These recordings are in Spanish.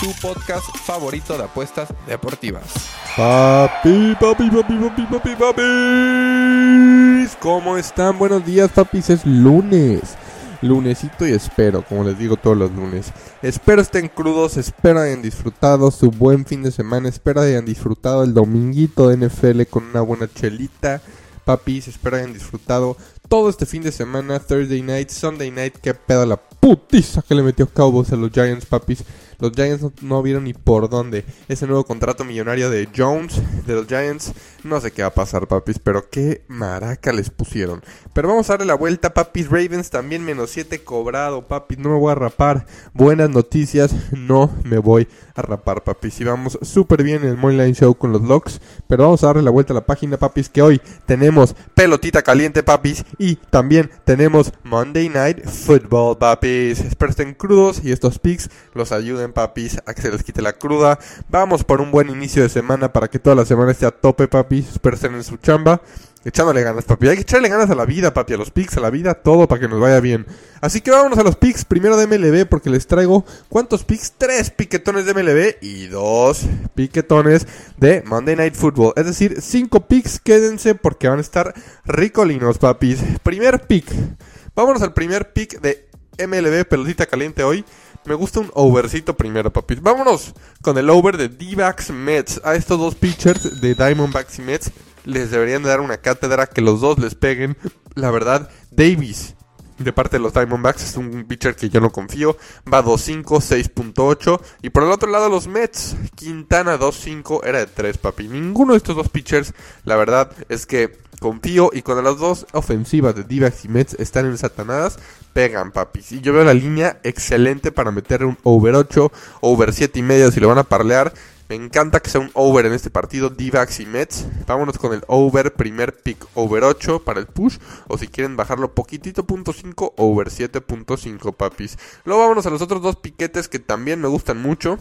tu podcast favorito de apuestas deportivas. Papi, papi, papi, papi, papi, papis. ¿Cómo están? Buenos días, papis. Es lunes. Lunesito y espero, como les digo todos los lunes. Espero estén crudos, espero hayan disfrutado su buen fin de semana, espero hayan disfrutado el dominguito de NFL con una buena chelita. Papis, espero hayan disfrutado todo este fin de semana, Thursday night, Sunday night, qué pedo la putiza que le metió Cowboys a los Giants, papis. Los Giants no, vieron ni por dónde. Ese nuevo contrato millonario de Jones, de los Giants, no sé qué va a pasar, papis, pero qué maraca les pusieron. Pero vamos a darle la vuelta, papis. Ravens también menos 7 cobrado, papis. No me voy a rapar. Buenas noticias, no me voy a rapar, papis. Y vamos súper bien en el Moneyline Show con los locks. Pero vamos a darle la vuelta a la página, papis, que hoy tenemos pelotita caliente, papis. Y también tenemos Monday Night Football, papis. Espero estén crudos y estos picks los ayuden, papis, a que se les quite la cruda. Vamos por un buen inicio de semana para que toda la semana esté a tope, papis. Espero estén en su chamba. Echándole ganas, papi. Hay que echarle ganas a la vida, papi. A los picks, a la vida, todo para que nos vaya bien. Así que vámonos a los picks. Primero de MLB porque les traigo... ¿Cuántos picks? Tres piquetones de MLB y dos piquetones de Monday Night Football. Es decir, cinco picks. Quédense porque van a estar ricolinos, papis. Primer pick. Vámonos al primer pick de MLB, pelotita caliente hoy. Me gusta un overcito primero, papis. Vámonos con el over de D-Backs Mets. A estos dos pitchers de Diamondbacks y Mets les deberían de dar una cátedra que los dos les peguen. La verdad, Davis, de parte de los Diamondbacks, es un pitcher que yo no confío. Va 2-5, 6.8. Y por el otro lado, los Mets, Quintana 2-5, era de 3, papi. Ninguno de estos dos pitchers, la verdad, es que confío. Y cuando las dos ofensivas de Divax y Mets están en satanadas, pegan, papis. Y yo veo la línea excelente para meter un over 8, over 7 y medio si lo van a parlear. Me encanta que sea un over en este partido, D-backs y Mets. Vámonos con el over, primer pick, over 8 para el push. O si quieren bajarlo poquitito, punto 5, over 7.5, papis. Luego vámonos a los otros dos piquetes que también me gustan mucho.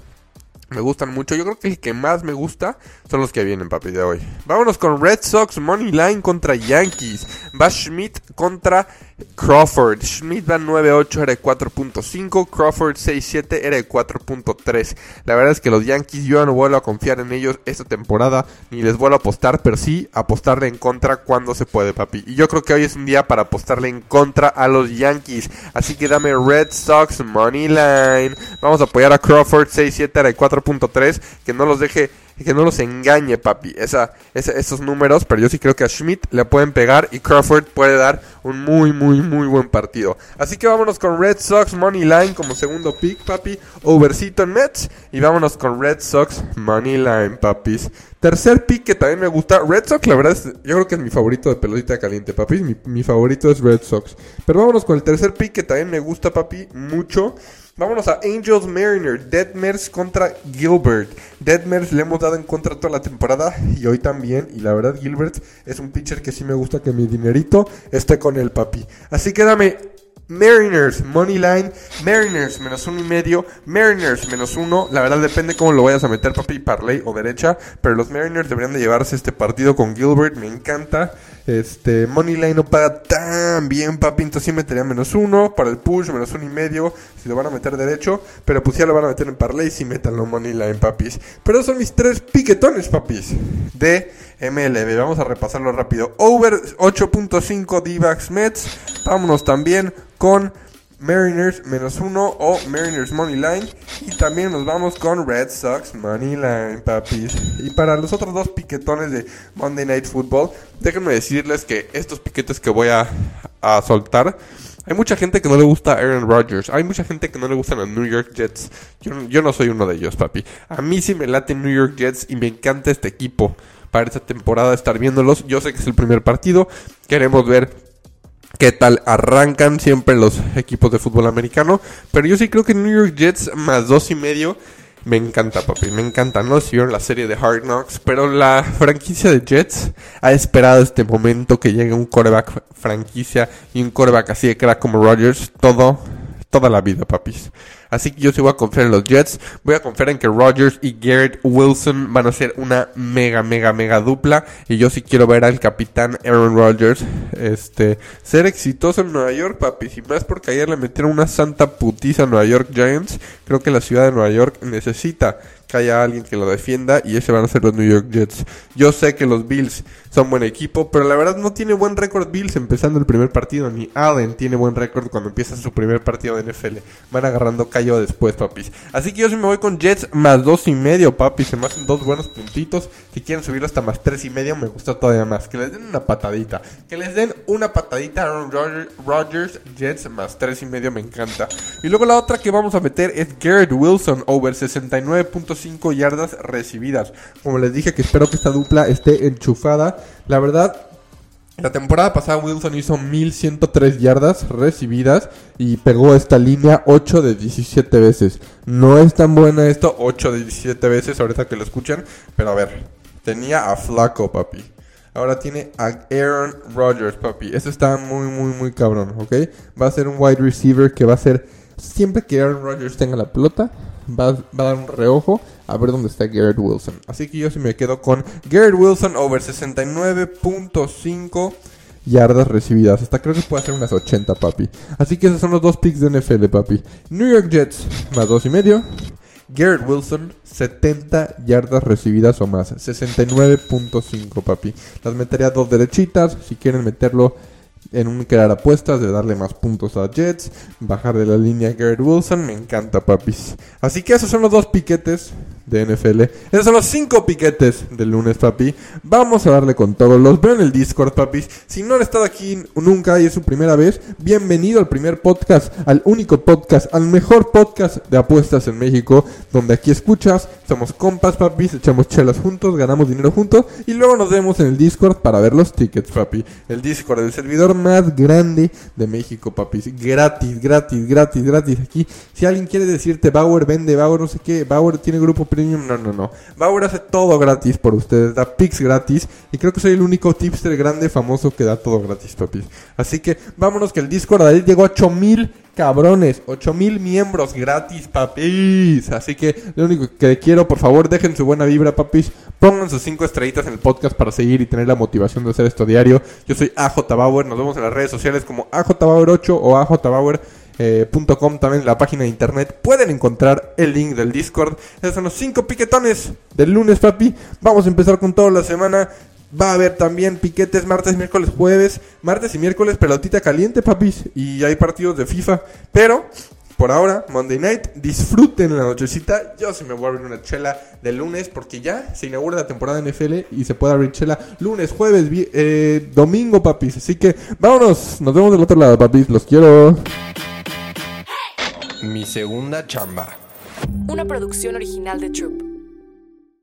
Me gustan mucho. Yo creo que el que más me gusta son los que vienen, papi, de hoy. Vámonos con Red Sox Money Line contra Yankees. Va Schmidt contra Crawford. Schmidt va 9.8, era de 4.5. Crawford 6.7, era de 4.3. La verdad es que los Yankees yo no vuelvo a confiar en ellos esta temporada. Ni les vuelvo a apostar, pero sí apostarle en contra cuando se puede, papi. Y yo creo que hoy es un día para apostarle en contra a los Yankees. Así que dame Red Sox Money Line. Vamos a apoyar a Crawford 6.7, era de 4.3. Que no los deje que no los engañe, papi, esa, esos números, pero yo sí creo que a Schmidt le pueden pegar y Crawford puede dar un muy, muy, muy buen partido. Así que vámonos con Red Sox Money Line como segundo pick, papi, overcito en Mets, y vámonos con Red Sox Money Line, papis. Tercer pick que también me gusta, Red Sox, la verdad, es, yo creo que es mi favorito de pelotita caliente, papi, mi, mi favorito es Red Sox. Pero vámonos con el tercer pick que también me gusta, papi, mucho. Vámonos a Angels Mariner, Deadmers contra Gilbert. Deadmers le hemos dado en contra toda la temporada y hoy también. Y la verdad, Gilbert es un pitcher que sí me gusta que mi dinerito esté con el papi. Así que dame Mariners, Money Line, Mariners menos uno y medio, Mariners menos uno. La verdad depende cómo lo vayas a meter, papi, parlay o derecha. Pero los Mariners deberían de llevarse este partido con Gilbert, me encanta. Este, Money Line no paga tan bien, papi. Entonces sí metería menos uno para el push, menos uno y medio. Si lo van a meter derecho, pero pues ya lo van a meter en parlay, si metan los Money Line, papis. Pero son mis tres piquetones, papis, de MLB. Vamos a repasarlo rápido. Over 8.5 D-Backs Mets. Vámonos también con Mariners menos uno o Mariners Money Line. Y también nos vamos con Red Sox Money Line, papis. Y para los otros dos piquetones de Monday Night Football, déjenme decirles que estos piquetes que voy a, a soltar. Hay mucha gente que no le gusta Aaron Rodgers. Hay mucha gente que no le gustan los New York Jets. Yo, yo no soy uno de ellos, papi. A mí sí me late New York Jets y me encanta este equipo. Para esta temporada estar viéndolos. Yo sé que es el primer partido. Queremos ver qué tal arrancan siempre los equipos de fútbol americano. Pero yo sí creo que New York Jets más dos y medio Me encanta, papi, me encanta. No si vieron la serie de Hard Knocks, pero la franquicia de Jets ha esperado este momento que llegue un coreback franquicia y un coreback así de crack como Rodgers todo, toda la vida, papis. Así que yo sí voy a confiar en los Jets. Voy a confiar en que Rodgers y Garrett Wilson van a ser una mega, mega, mega dupla. Y yo sí quiero ver al capitán Aaron Rodgers este, ser exitoso en Nueva York, papi. Y más porque ayer le metieron una santa putiza a Nueva York Giants. Creo que la ciudad de Nueva York necesita que haya alguien que lo defienda y ese van a ser los New York Jets. Yo sé que los Bills son buen equipo, pero la verdad no tiene buen récord Bills empezando el primer partido, ni Allen tiene buen récord cuando empieza su primer partido de NFL. Van agarrando callo después, papis. Así que yo sí me voy con Jets más dos y medio, papis. Se me hacen dos buenos puntitos. Si quieren subirlo hasta más tres y medio, me gusta todavía más. Que les den una patadita. Que les den una patadita a Aaron Rodgers, Jets más tres y medio, me encanta. Y luego la otra que vamos a meter es Garrett Wilson over 69.5 yardas recibidas. Como les dije que espero que esta dupla esté enchufada. La verdad, la temporada pasada Wilson hizo 1103 yardas recibidas y pegó esta línea 8 de 17 veces. No es tan buena esto, 8 de 17 veces ahorita que lo escuchan, pero a ver, tenía a Flaco, papi. Ahora tiene a Aaron Rodgers, papi. Eso está muy, muy, muy cabrón, ¿ok? Va a ser un wide receiver que va a ser... Siempre que Aaron Rodgers tenga la pelota, va, a dar un reojo a ver dónde está Garrett Wilson. Así que yo sí me quedo con Garrett Wilson over 69.5 yardas recibidas. Hasta creo que puede hacer unas 80, papi. Así que esos son los dos picks de NFL, papi. New York Jets más dos y medio. Garrett Wilson, 70 yardas recibidas o más. 69.5, papi. Las metería dos derechitas. Si quieren meterlo en un crear apuestas de darle más puntos a Jets, bajar de la línea Garrett Wilson, me encanta, papis. Así que esos son los dos piquetes de NFL. Esos son los cinco piquetes del lunes, papi. Vamos a darle con todos. Los veo en el Discord, papis. Si no han estado aquí nunca y es su primera vez, bienvenido al primer podcast, al único podcast, al mejor podcast de apuestas en México, donde aquí escuchas, somos compas, papis, echamos chelas juntos, ganamos dinero juntos y luego nos vemos en el Discord para ver los tickets, papi. El Discord, el servidor más grande de México, papis. Gratis, gratis, gratis, gratis. Aquí, si alguien quiere decirte Bauer vende, Bauer no sé qué, Bauer tiene grupo premium, no, no, no. Bauer hace todo gratis por ustedes, da pics gratis y creo que soy el único tipster grande famoso que da todo gratis, papis. Así que vámonos que el Discord llegó a 8000 cabrones, 8000 miembros gratis, papis. Así que lo único que quiero, por favor, dejen su buena vibra, papis. Pongan sus 5 estrellitas en el podcast para seguir y tener la motivación de hacer esto diario. Yo soy AJ Bauer, nos vemos en las redes sociales como AJ Bauer 8 o AJ Bauer eh, .com, también la página de internet. Pueden encontrar el link del Discord. Esos son los 5 piquetones del lunes, papi. Vamos a empezar con toda la semana. Va a haber también piquetes martes, miércoles, jueves. Martes y miércoles, pelotita caliente, papis. Y hay partidos de FIFA. Pero, por ahora, Monday Night, disfruten la nochecita. Yo sí me voy a abrir una chela de lunes porque ya se inaugura la temporada de NFL y se puede abrir chela lunes, jueves, eh, domingo, papis. Así que vámonos, nos vemos del otro lado, papis. Los quiero. Mi segunda chamba. Una producción original de Troop.